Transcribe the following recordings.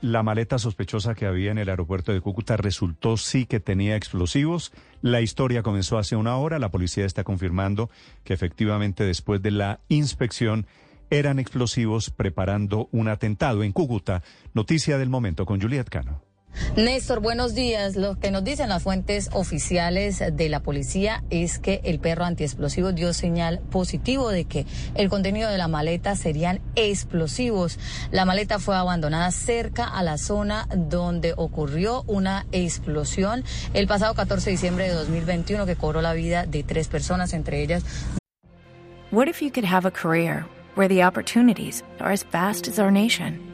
la maleta sospechosa que había en el aeropuerto de Cúcuta resultó sí que tenía explosivos. La historia comenzó hace una hora. La policía está confirmando que efectivamente después de la inspección eran explosivos preparando un atentado en Cúcuta. Noticia del momento con Juliet Cano. Néstor, buenos días. Lo que nos dicen las fuentes oficiales de la policía es que el perro antiexplosivo dio señal positivo de que el contenido de la maleta serían explosivos. La maleta fue abandonada cerca a la zona donde ocurrió una explosión el pasado 14 de diciembre de 2021 que cobró la vida de tres personas, entre ellas. What if you could have a career where the opportunities are as vast as our nation?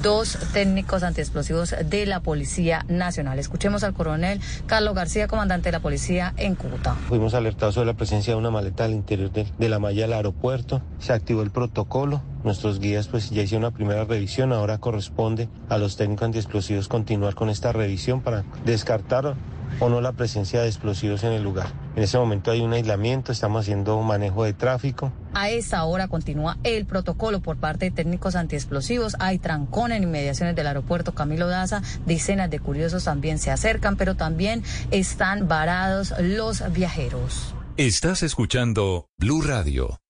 dos técnicos antiexplosivos de la Policía Nacional. Escuchemos al coronel Carlos García, comandante de la policía en Cúcuta. Fuimos alertados sobre la presencia de una maleta al interior de, de, la malla del aeropuerto. Se activó el protocolo. Nuestros guías pues ya hicieron una primera revisión. Ahora corresponde a los técnicos antiexplosivos continuar con esta revisión para descartar o no la presencia de explosivos en el lugar. En ese momento hay un aislamiento, estamos haciendo un manejo de tráfico. A esta hora continúa el protocolo por parte de técnicos antiexplosivos. Hay trancón en inmediaciones del aeropuerto Camilo Daza. Decenas de curiosos también se acercan, pero también están varados los viajeros. Estás escuchando Blue Radio.